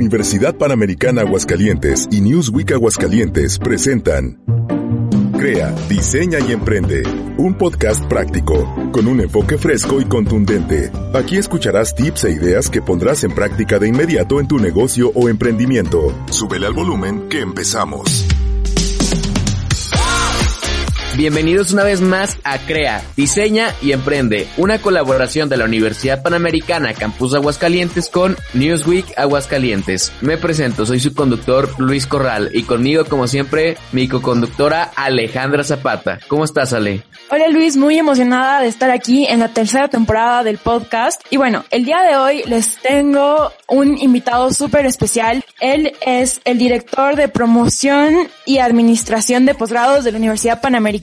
Universidad Panamericana Aguascalientes y Newsweek Aguascalientes presentan Crea, diseña y emprende. Un podcast práctico, con un enfoque fresco y contundente. Aquí escucharás tips e ideas que pondrás en práctica de inmediato en tu negocio o emprendimiento. Súbele al volumen que empezamos. Bienvenidos una vez más a Crea, Diseña y Emprende, una colaboración de la Universidad Panamericana Campus Aguascalientes con Newsweek Aguascalientes. Me presento, soy su conductor Luis Corral y conmigo como siempre mi co-conductora Alejandra Zapata. ¿Cómo estás Ale? Hola Luis, muy emocionada de estar aquí en la tercera temporada del podcast. Y bueno, el día de hoy les tengo un invitado súper especial. Él es el director de promoción y administración de posgrados de la Universidad Panamericana,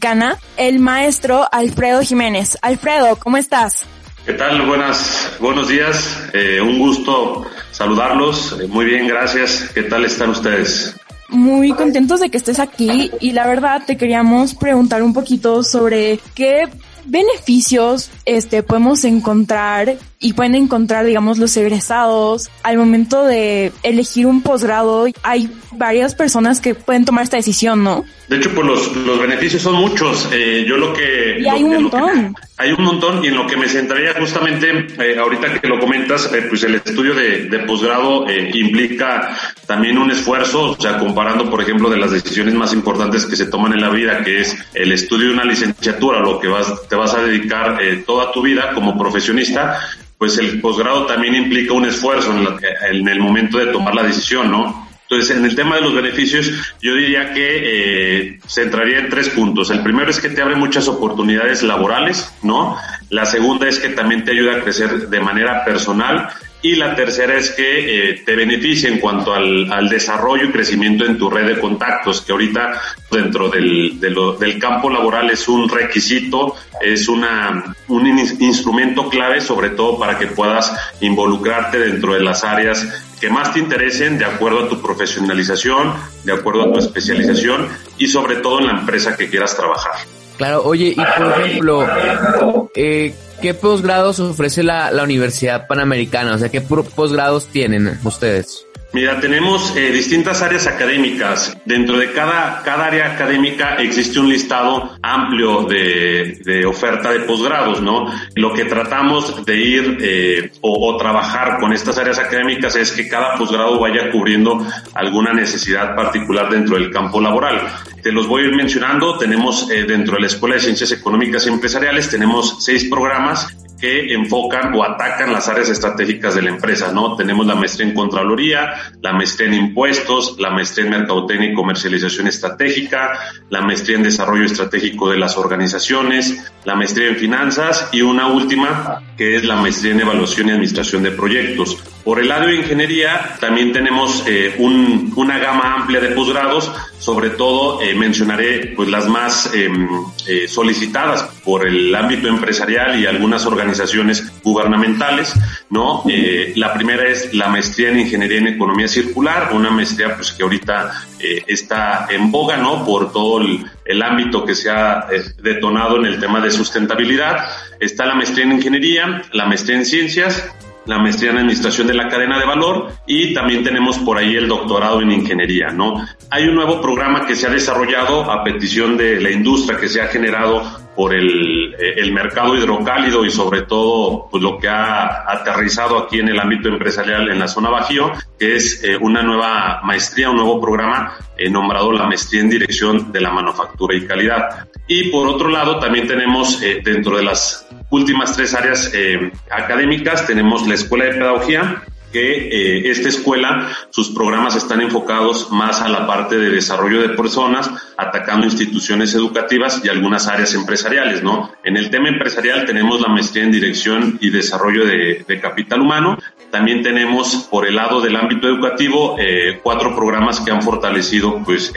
el maestro Alfredo Jiménez. Alfredo, ¿cómo estás? ¿Qué tal? Buenas, buenos días. Eh, un gusto saludarlos. Eh, muy bien, gracias. ¿Qué tal están ustedes? muy contentos de que estés aquí y la verdad te queríamos preguntar un poquito sobre qué beneficios este podemos encontrar y pueden encontrar digamos los egresados. Al momento de elegir un posgrado hay varias personas que pueden tomar esta decisión no de hecho pues los, los beneficios son muchos. Eh, yo lo que y hay un montón. hay un montón. Y en lo que me centraría justamente eh, ahorita que lo comentas eh, pues el estudio de, de posgrado eh, implica también un esfuerzo. O sea comparando por ejemplo de las decisiones más importantes que se toman en la vida que es el estudio de una licenciatura lo que vas te vas a dedicar eh, toda tu vida como profesionista, pues el posgrado también implica un esfuerzo en, el momento de tomar la decisión, ¿no? Entonces, en el tema de los beneficios, yo diría que eh, en tres puntos. El primero es que te abre muchas oportunidades laborales, ¿no? La segunda es que también te ayuda a crecer de manera personal y la tercera es que eh, te beneficia en cuanto al, desarrollo y crecimiento en tu red de contactos, que ahorita dentro del, del campo laboral es un requisito, es una, un in instrumento clave, sobre todo para que puedas involucrarte dentro de las áreas que más te interesen de acuerdo a tu profesionalización, de acuerdo a tu especialización y sobre todo en la empresa que quieras trabajar. Claro, oye, y por ejemplo, eh, ¿qué posgrados ofrece la, la Universidad Panamericana? O sea, ¿qué posgrados tienen ustedes? Mira, tenemos eh, distintas áreas académicas. Dentro de cada, cada área académica existe un listado amplio de, oferta de posgrados, ¿no? Lo que tratamos de ir eh, o, o, trabajar con estas áreas académicas es que cada posgrado vaya cubriendo alguna necesidad particular dentro del campo laboral. Te los voy a ir mencionando. Tenemos eh, dentro de la Escuela de Ciencias Económicas y Empresariales, tenemos seis programas que enfocan o atacan las áreas estratégicas de la empresa, ¿no? Tenemos la maestría en Contraloría, la maestría en Impuestos, la maestría en Mercadotecnia y Comercialización Estratégica, la maestría en Desarrollo Estratégico de las Organizaciones, la maestría en Finanzas y una última que es la maestría en Evaluación y Administración de Proyectos. Por el lado de ingeniería también tenemos eh, un, una gama amplia de posgrados, sobre todo eh, mencionaré pues las más eh, eh, solicitadas por el ámbito empresarial y algunas organizaciones gubernamentales, ¿no? La primera es la maestría en ingeniería en economía circular, una maestría pues que ahorita está en boga, ¿no? Por todo el ámbito que se ha detonado en el tema de sustentabilidad. Está la maestría en ingeniería, la maestría en ciencias, la maestría en administración de la cadena de valor y también tenemos por ahí el doctorado en ingeniería, ¿no? Hay un nuevo programa que se ha desarrollado a petición de la industria que se ha generado por el, el mercado hidrocálido y sobre todo pues, lo que ha aterrizado aquí en el ámbito empresarial en la zona Bajío, que es eh, una nueva maestría, un nuevo programa eh, nombrado la maestría en dirección de la manufactura y calidad. Y por otro lado también tenemos eh, dentro de las últimas tres áreas eh, académicas tenemos la Escuela de Pedagogía, que eh, esta escuela, sus programas están enfocados más a la parte de desarrollo de personas, atacando instituciones educativas y algunas áreas empresariales, ¿no? En el tema empresarial tenemos la maestría en dirección y desarrollo de, capital humano. También tenemos por el lado del ámbito educativo eh, cuatro programas que han fortalecido pues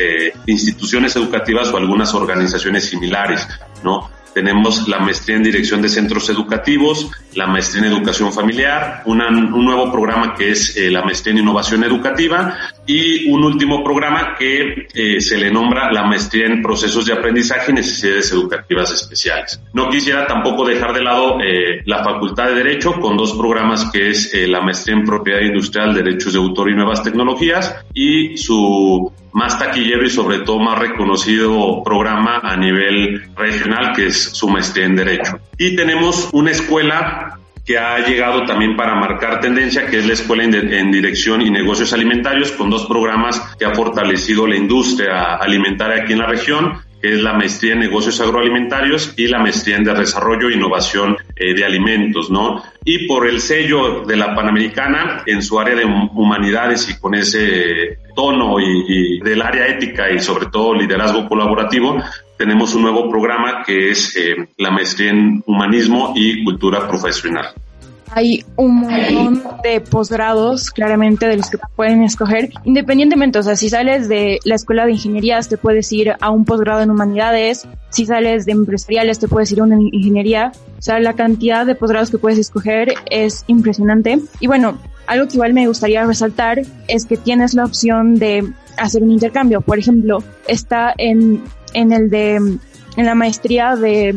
instituciones educativas o algunas organizaciones similares, ¿no? Tenemos la maestría en dirección de centros educativos, la maestría en educación familiar, un nuevo programa que es eh, la maestría en innovación educativa y un último programa que eh, se le nombra la maestría en procesos de aprendizaje y necesidades educativas especiales. No quisiera tampoco dejar de lado eh, la Facultad de Derecho con dos programas que es la maestría en propiedad industrial, derechos de autor y nuevas tecnologías y su más taquillero y sobre todo más reconocido programa a nivel regional que es su maestría en Derecho. Y tenemos una escuela que ha llegado también para marcar tendencia, que es la Escuela en Dirección y Negocios Alimentarios, con dos programas que ha fortalecido la industria alimentaria aquí en la región que es la maestría en negocios agroalimentarios y la maestría en desarrollo e innovación eh, de alimentos, ¿no? Y por el sello de la Panamericana en su área de humanidades y con ese tono y, del área ética y sobre todo liderazgo colaborativo, tenemos un nuevo programa que es eh, la maestría en humanismo y cultura profesional. Hay un montón de posgrados, claramente, de los que pueden escoger, independientemente, o sea, si sales de la escuela de ingenierías, te puedes ir a un posgrado en humanidades, si sales de empresariales, te puedes ir a una ingeniería, o sea, la cantidad de posgrados que puedes escoger es impresionante. Y bueno, algo que igual me gustaría resaltar es que tienes la opción de hacer un intercambio. Por ejemplo, está en, en el de, en la maestría de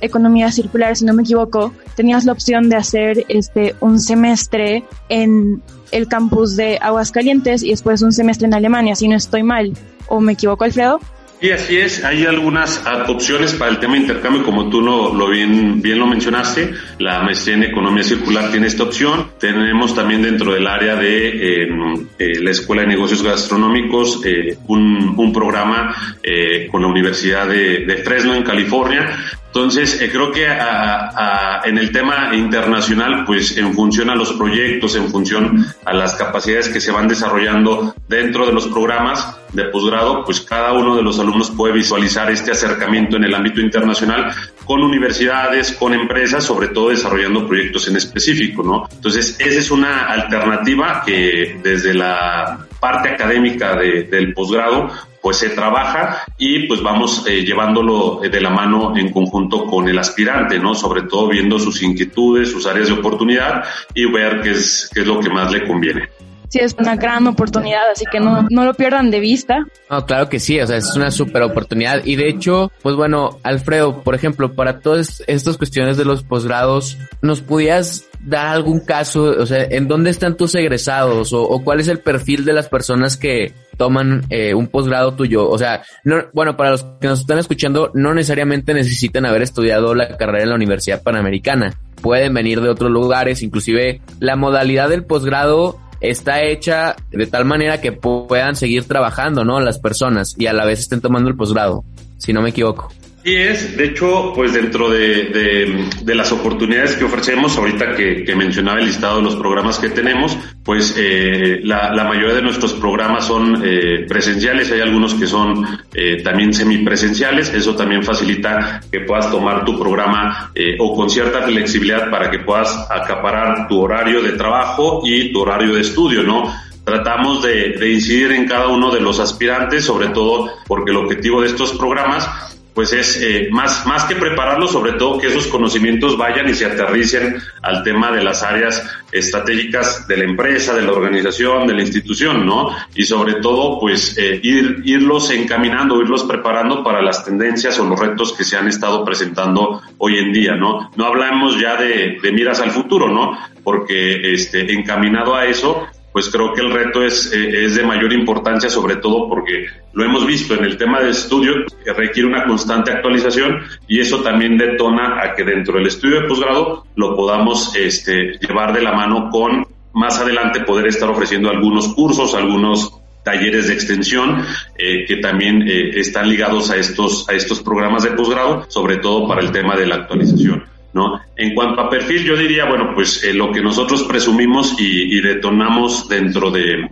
economía circular, si no me equivoco, tenías la opción de hacer este un semestre en el campus de Aguascalientes y después un semestre en Alemania, si no estoy mal. ¿O me equivoco, Alfredo? Y así es, hay algunas opciones para el tema de intercambio, como tú lo, lo, bien, bien lo mencionaste. La maestría en economía circular tiene esta opción. Tenemos también dentro del área de eh, la Escuela de Negocios Gastronómicos eh, un, un, programa eh, con la Universidad de, de Fresno en California entonces, eh, creo que en el tema internacional, pues en función a los proyectos, en función a las capacidades que se van desarrollando dentro de los programas de posgrado, pues cada uno de los alumnos puede visualizar este acercamiento en el ámbito internacional con universidades, con empresas, sobre todo desarrollando proyectos en específico, ¿no? Entonces, esa es una alternativa que desde la parte académica del posgrado pues se trabaja y pues vamos eh, llevándolo eh, de la mano en conjunto con el aspirante, ¿no? Sobre todo viendo sus inquietudes, sus áreas de oportunidad y ver qué es, qué es lo que más le conviene sí es una gran oportunidad, así que no, no lo pierdan de vista. No, claro que sí, o sea, es una súper oportunidad. Y de hecho, pues bueno, Alfredo, por ejemplo, para todas estas cuestiones de los posgrados, ¿nos pudieras dar algún caso, o sea, en dónde están tus egresados o, cuál es el perfil de las personas que toman eh, un posgrado tuyo? O sea, no, bueno, para los que nos están escuchando, no necesariamente necesitan haber estudiado la carrera en la Universidad Panamericana. Pueden venir de otros lugares, inclusive la modalidad del posgrado está hecha de tal manera que puedan seguir trabajando, ¿no? Las personas y a la vez estén tomando el posgrado, si no me equivoco. Y es, de hecho, pues dentro de, de, las oportunidades que ofrecemos, ahorita que, que, mencionaba el listado de los programas que tenemos, pues eh, la, la, mayoría de nuestros programas son eh, presenciales, hay algunos que son eh, también semipresenciales, eso también facilita que puedas tomar tu programa eh, o con cierta flexibilidad para que puedas acaparar tu horario de trabajo y tu horario de estudio, ¿no? tratamos de, de, incidir en cada uno de los aspirantes, sobre todo porque el objetivo de estos programas pues es eh, más, más que prepararlo, sobre todo que esos conocimientos vayan y se aterricen al tema de las áreas estratégicas de la empresa, de la organización, de la institución, ¿no? Y sobre todo, pues eh, ir, irlos encaminando, irlos preparando para las tendencias o los retos que se han estado presentando hoy en día, ¿no? No hablamos ya de, de miras al futuro, ¿no? Porque este, encaminado a eso, pues creo que el reto es, eh, es de mayor importancia, sobre todo porque lo hemos visto en el tema de estudio, que requiere una constante actualización y eso también detona a que dentro del estudio de posgrado lo podamos este, llevar de la mano con más adelante poder estar ofreciendo algunos cursos, algunos talleres de extensión eh, que también eh, están ligados a estos, a estos programas de posgrado, sobre todo para el tema de la actualización. ¿No? En cuanto a perfil, yo diría, bueno, pues eh, lo que nosotros presumimos y, detonamos dentro de,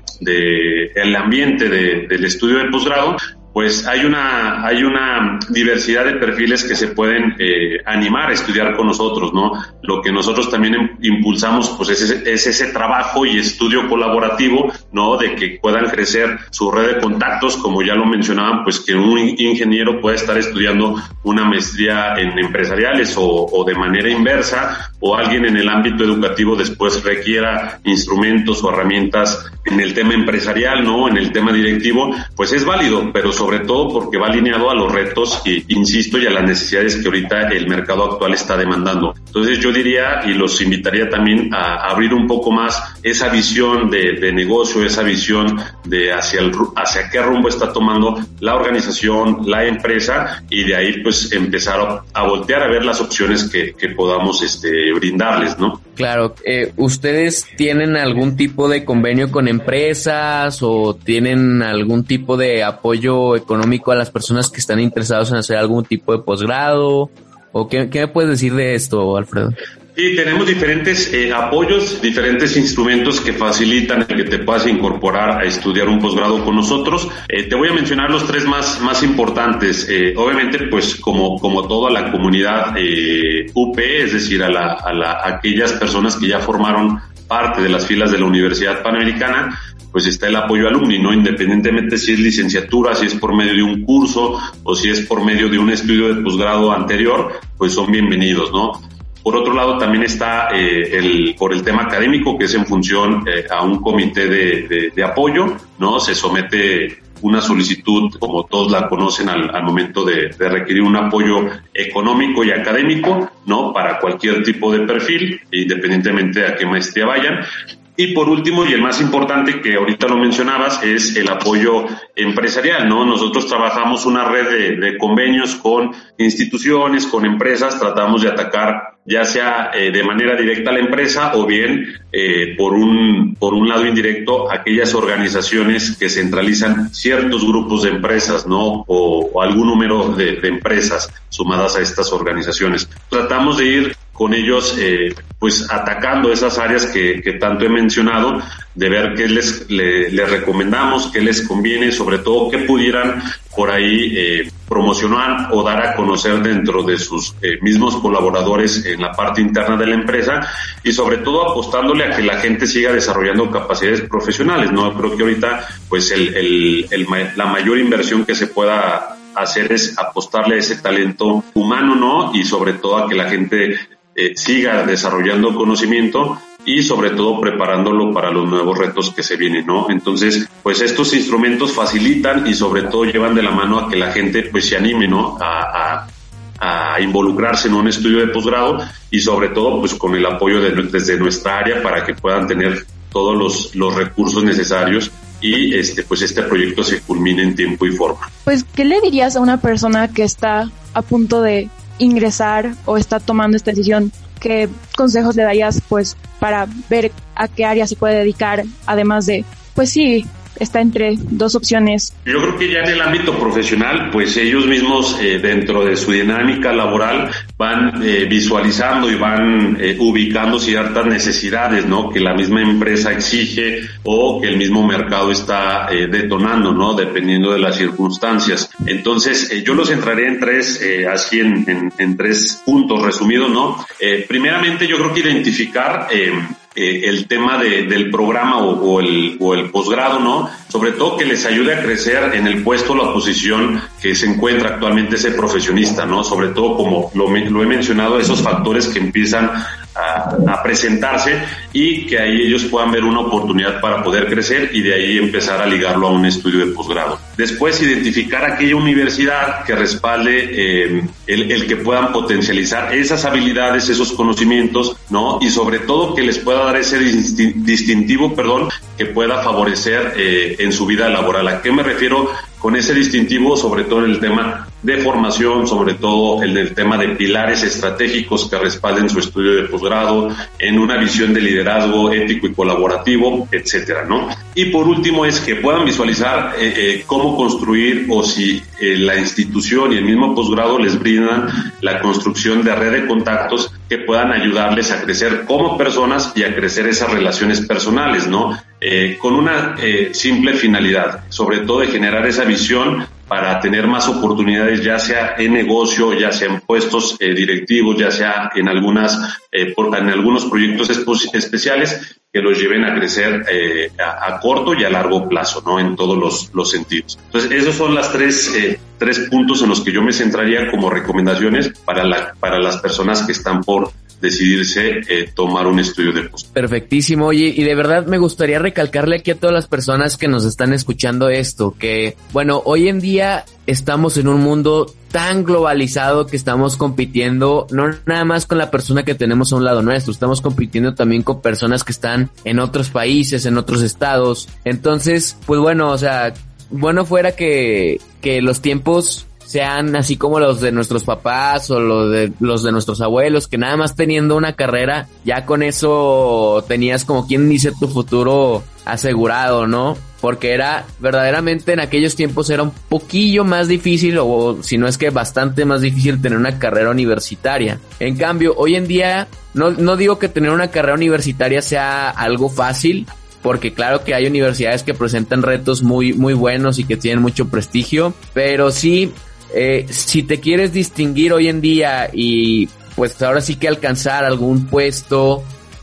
el ambiente del estudio de posgrado, pues hay una, hay una diversidad de perfiles que se pueden eh, animar a estudiar con nosotros, ¿no? Lo que nosotros también impulsamos, pues es ese, es ese trabajo y estudio colaborativo, ¿no? De que puedan crecer su red de contactos, como ya lo mencionaban, pues que un ingeniero pueda estar estudiando una maestría en empresariales o, o de manera inversa, o alguien en el ámbito educativo después requiera instrumentos o herramientas en el tema empresarial, ¿no? En el tema directivo, pues es válido, pero sobre todo porque va alineado a los retos, y, insisto, y a las necesidades que ahorita el mercado actual está demandando. Entonces yo diría y los invitaría también a abrir un poco más esa visión de, negocio, esa visión de hacia, el, hacia qué rumbo está tomando la organización, la empresa, y de ahí pues empezar a, voltear a ver las opciones que, que podamos este, brindarles, ¿no? Claro, eh, ¿ustedes tienen algún tipo de convenio con empresas o tienen algún tipo de apoyo económico a las personas que están interesados en hacer algún tipo de posgrado? ¿O qué, me puedes decir de esto, Alfredo? Sí, tenemos diferentes eh, apoyos, diferentes instrumentos que facilitan el que te puedas incorporar a estudiar un posgrado con nosotros. Eh, te voy a mencionar los tres más, más importantes. Eh, obviamente, pues como, como toda la comunidad UP, es decir, a, la, a, la, a aquellas personas que ya formaron parte de las filas de la Universidad Panamericana, pues está el apoyo alumni, ¿no? Independientemente si es licenciatura, si es por medio de un curso o si es por medio de un estudio de posgrado anterior, pues son bienvenidos, ¿no? Por otro lado, también está eh, el, por el tema académico, que es en función eh, a un comité de, de, apoyo, ¿no? Se somete una solicitud, como todos la conocen, al, al momento de, de, requerir un apoyo económico y académico, ¿no? Para cualquier tipo de perfil, independientemente de a qué maestría vayan. Y por último, y el más importante que ahorita lo mencionabas, es el apoyo empresarial, ¿no? Nosotros trabajamos una red de, convenios con instituciones, con empresas, tratamos de atacar ya sea eh, de manera directa a la empresa o bien eh, por, un, por un lado indirecto aquellas organizaciones que centralizan ciertos grupos de empresas, ¿no? O, algún número de, de empresas sumadas a estas organizaciones. Tratamos de ir con ellos, eh, pues atacando esas áreas que, que, tanto he mencionado, de ver qué les, les recomendamos, qué les conviene, sobre todo qué pudieran por ahí eh, promocionar o dar a conocer dentro de sus eh, mismos colaboradores en la parte interna de la empresa y sobre todo apostándole a que la gente siga desarrollando capacidades profesionales, ¿no? Creo que ahorita, pues el, el, el la mayor inversión que se pueda hacer es apostarle a ese talento humano, ¿no? Y sobre todo a que la gente eh, siga desarrollando conocimiento y sobre todo preparándolo para los nuevos retos que se vienen, ¿no? Entonces, pues estos instrumentos facilitan y sobre todo llevan de la mano a que la gente pues se anime, ¿no? A, involucrarse en un estudio de posgrado y sobre todo pues con el apoyo de, desde nuestra área para que puedan tener todos los, los recursos necesarios y este pues este proyecto se culmine en tiempo y forma. Pues, ¿qué le dirías a una persona que está a punto de ingresar o está tomando esta decisión, ¿qué consejos le darías pues para ver a qué área se puede dedicar, además de, pues sí, está entre dos opciones. Yo creo que ya en el ámbito profesional, pues ellos mismos eh, dentro de su dinámica laboral van eh, visualizando y van eh, ubicando ciertas necesidades, ¿no? Que la misma empresa exige o que el mismo mercado está detonando, ¿no? Dependiendo de las circunstancias. Entonces, yo los entraré en tres, así en, en, en, tres puntos resumidos, ¿no? primeramente, yo creo que identificar eh, el tema de, del programa o, el, o el posgrado, ¿no? Sobre todo que les ayude a crecer en el puesto la posición que se encuentra actualmente ese profesionista, ¿no? Sobre todo, como lo, lo he mencionado, esos factores que empiezan a, presentarse y que ahí ellos puedan ver una oportunidad para poder crecer y de ahí empezar a ligarlo a un estudio de posgrado. Después, identificar aquella universidad que respalde eh, el, el, que puedan potencializar esas habilidades, esos conocimientos, ¿no? Y sobre todo que les pueda dar ese distintivo, perdón, que pueda favorecer eh, en su vida laboral. ¿A qué me refiero con ese distintivo? Sobre todo en el tema de formación, sobre todo en el tema de pilares estratégicos que respalden su estudio de posgrado, en una visión de liderazgo ético y colaborativo, etcétera, ¿no? Y por último es que puedan visualizar eh, eh, cómo construir o si la institución y el mismo posgrado les brindan la construcción de red de contactos que puedan ayudarles a crecer como personas y a crecer esas relaciones personales, ¿no? Eh, con una eh, simple finalidad, sobre todo de generar esa visión para tener más oportunidades, ya sea en negocio, ya sea en puestos eh, directivos, ya sea en algunas, en algunos proyectos especiales que los lleven a crecer a, corto y a largo plazo, ¿no? En todos los, los sentidos. Entonces, esos son las tres, tres puntos en los que yo me centraría como recomendaciones para la, para las personas que están por decidirse eh, tomar un estudio de post. Perfectísimo, oye, y de verdad me gustaría recalcarle aquí a todas las personas que nos están escuchando esto, que bueno, hoy en día estamos en un mundo tan globalizado que estamos compitiendo no nada más con la persona que tenemos a un lado nuestro, estamos compitiendo también con personas que están en otros países, en otros estados. Entonces, pues bueno, o sea, bueno fuera que, que los tiempos sean así como los de nuestros papás o los de los de nuestros abuelos, que nada más teniendo una carrera, ya con eso tenías como quien dice tu futuro asegurado, ¿no? Porque era verdaderamente en aquellos tiempos era un poquillo más difícil o si no es que bastante más difícil tener una carrera universitaria. En cambio, hoy en día no, no digo que tener una carrera universitaria sea algo fácil, porque claro que hay universidades que presentan retos muy, muy buenos y que tienen mucho prestigio, pero sí eh, si te quieres distinguir hoy en día y pues ahora sí que alcanzar algún puesto,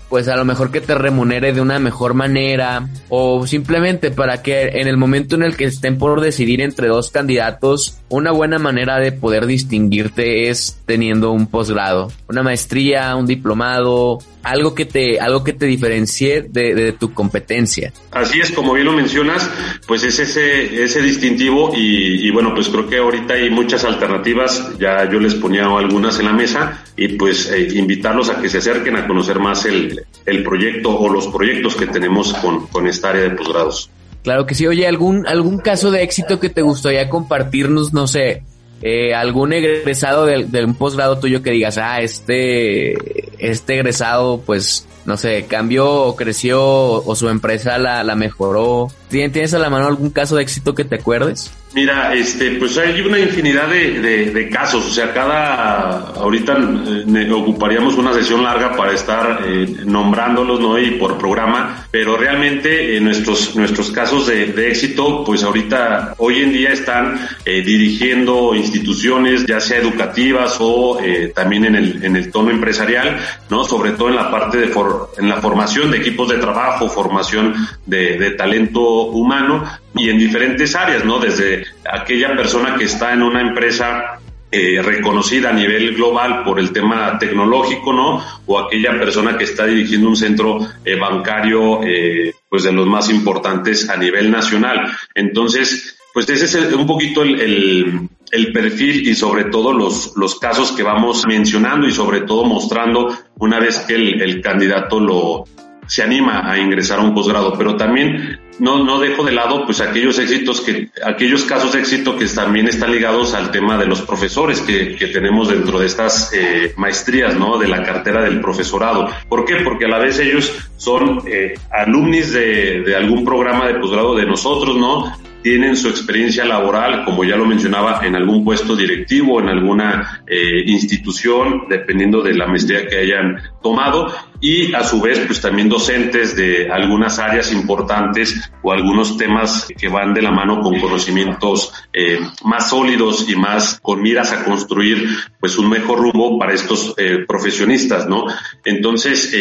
pues a lo mejor que te remunere de una mejor manera o simplemente para que en el momento en el que estén por decidir entre dos candidatos, una buena manera de poder distinguirte es teniendo un posgrado, una maestría, un diplomado, algo que te, algo que te diferencie de, tu competencia. Así es, como bien lo mencionas, pues es ese, ese distintivo y, bueno, pues creo que ahorita hay muchas alternativas, ya yo les ponía algunas en la mesa y pues eh, invitarlos a que se acerquen a conocer más el, el proyecto o los proyectos que tenemos con, con esta área de posgrados. Claro que sí, oye, algún, algún caso de éxito que te gustaría compartirnos, no sé, eh, algún egresado de, un posgrado tuyo que digas, ah, este, este egresado, pues, no sé, cambió o creció o su empresa la, la mejoró. ¿Tienes a la mano algún caso de éxito que te acuerdes? Mira, este, pues hay una infinidad de, de, casos, o sea, cada, ahorita eh, ocuparíamos una sesión larga para estar eh, nombrándolos, ¿no? Y por programa, pero realmente eh, nuestros, nuestros casos de, de, éxito, pues ahorita, hoy en día están dirigiendo instituciones, ya sea educativas o también en el, en el tono empresarial, ¿no? Sobre todo en la parte de, en la formación de equipos de trabajo, formación de, de talento humano y en diferentes áreas, ¿no? Desde aquella persona que está en una empresa eh, reconocida a nivel global por el tema tecnológico, ¿no? O aquella persona que está dirigiendo un centro eh, bancario, eh, pues de los más importantes a nivel nacional. Entonces, pues ese es un poquito el, el, perfil y sobre todo los, los casos que vamos mencionando y sobre todo mostrando una vez que el, candidato lo, se anima a ingresar a un posgrado, pero también no, no dejo de lado pues aquellos éxitos que, aquellos casos de éxito que también están ligados al tema de los profesores que, que tenemos dentro de estas eh, maestrías, ¿no? De la cartera del profesorado. ¿Por qué? Porque a la vez ellos son eh, alumnis de, de algún programa de posgrado de nosotros, ¿no? Tienen su experiencia laboral, como ya lo mencionaba, en algún puesto directivo, en alguna eh, institución, dependiendo de la maestría que hayan tomado, y a su vez, pues también docentes de algunas áreas importantes o algunos temas que van de la mano con conocimientos eh, más sólidos y más con miras a construir pues un mejor rumbo para estos eh, profesionistas, ¿no? Entonces,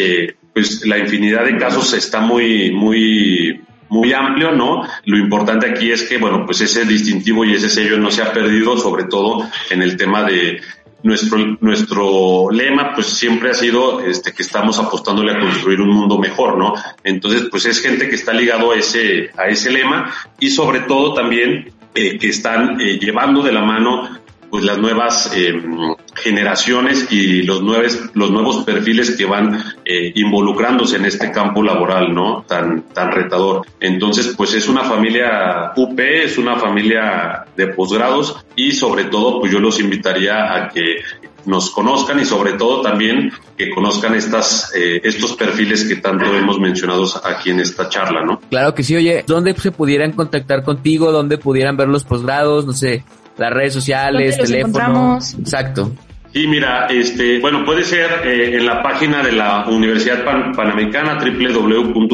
pues la infinidad de casos está muy, muy muy amplio, ¿no? Lo importante aquí es que, bueno, pues ese distintivo y ese sello no se ha perdido, sobre todo en el tema de nuestro, nuestro lema, pues siempre ha sido este, que estamos apostándole a construir un mundo mejor, ¿no? Entonces, pues es gente que está ligado a ese, a ese lema y sobre todo también eh, que están eh, llevando de la mano pues las nuevas eh, generaciones y los nuevos, los nuevos perfiles que van eh, involucrándose en este campo laboral, ¿no? Tan, tan retador. Entonces, pues es una familia UP, es una familia de posgrados y sobre todo, pues yo los invitaría a que nos conozcan y sobre todo también que conozcan estas, eh, estos perfiles que tanto hemos mencionado aquí en esta charla, ¿no? Claro que sí, oye, ¿dónde se pudieran contactar contigo? ¿Dónde pudieran ver los posgrados? No sé, las redes sociales, teléfono. Exacto. Sí, mira, este, bueno, puede ser eh, en la página de la Universidad Panamericana www.up.edu.mx,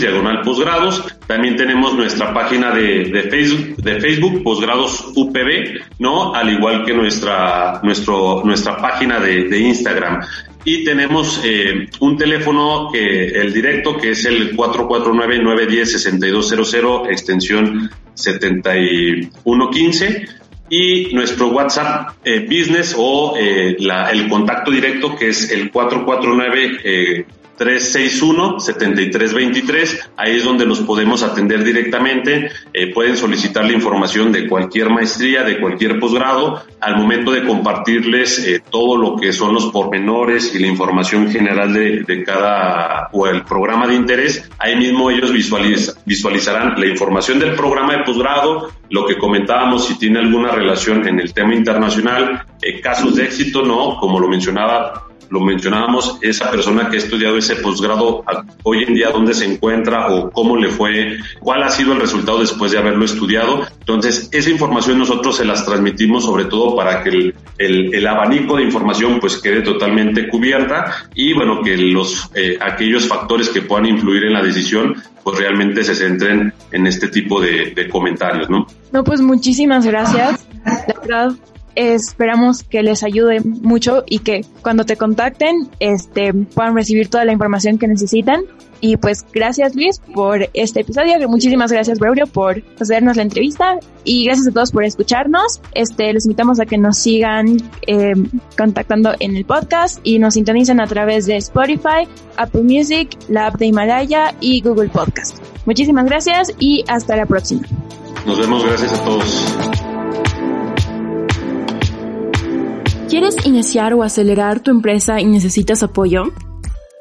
diagonal posgrados. También tenemos nuestra página de, Facebook, de Facebook, posgrados UPB, ¿no? Al igual que nuestra, nuestro, nuestra página de, de Instagram y tenemos eh, un teléfono que el directo que es el 449-910-6200 extensión 7115 y nuestro WhatsApp eh, Business o eh, la, el contacto directo que es el 449 eh, 361-7323. Ahí es donde los podemos atender directamente. Eh, pueden solicitar la información de cualquier maestría, de cualquier posgrado, al momento de compartirles eh, todo lo que son los pormenores y la información general de, de, cada o el programa de interés. Ahí mismo ellos visualiz visualizarán la información del programa de posgrado, lo que comentábamos, si tiene alguna relación en el tema internacional, eh, casos de éxito, no, como lo mencionaba lo mencionábamos, esa persona que ha estudiado ese posgrado hoy en día dónde se encuentra o cómo le fue, cuál ha sido el resultado después de haberlo estudiado. Entonces, esa información nosotros se las transmitimos sobre todo para que el, el, el abanico de información pues quede totalmente cubierta y bueno, que los, eh, aquellos factores que puedan influir en la decisión pues realmente se centren en este tipo de, comentarios, ¿no? No, pues muchísimas gracias. De verdad, esperamos que les ayude mucho y que cuando te contacten este puedan recibir toda la información que necesitan. Y pues gracias Luis por este episodio. Muchísimas gracias Braulio por hacernos la entrevista. Y gracias a todos por escucharnos. Este les invitamos a que nos sigan eh, contactando en el podcast y nos sintonicen a través de Spotify Apple Music la app de Himalaya y Google Podcast. Muchísimas gracias y hasta la próxima. Nos vemos. Gracias a todos ¿Quieres iniciar o acelerar tu empresa y necesitas apoyo?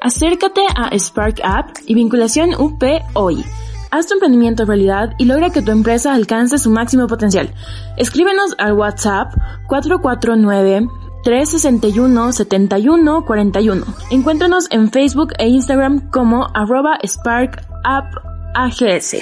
Acércate a Spark App y vinculación UP hoy. Haz tu emprendimiento realidad y logra que tu empresa alcance su máximo potencial. Escríbenos al WhatsApp 449 361 7141. Encuéntranos en Facebook e Instagram como arroba Spark App AGS.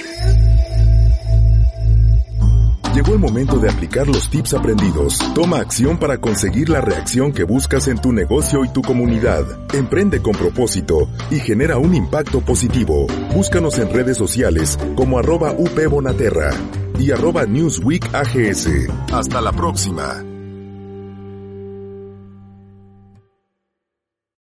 Llegó el momento de aplicar los tips aprendidos. Toma acción para conseguir la reacción que buscas en tu negocio y tu comunidad. Emprende con propósito y genera un impacto positivo. Búscanos en redes sociales como arroba UPBonaterra y arroba Newsweek AGS. Hasta la próxima.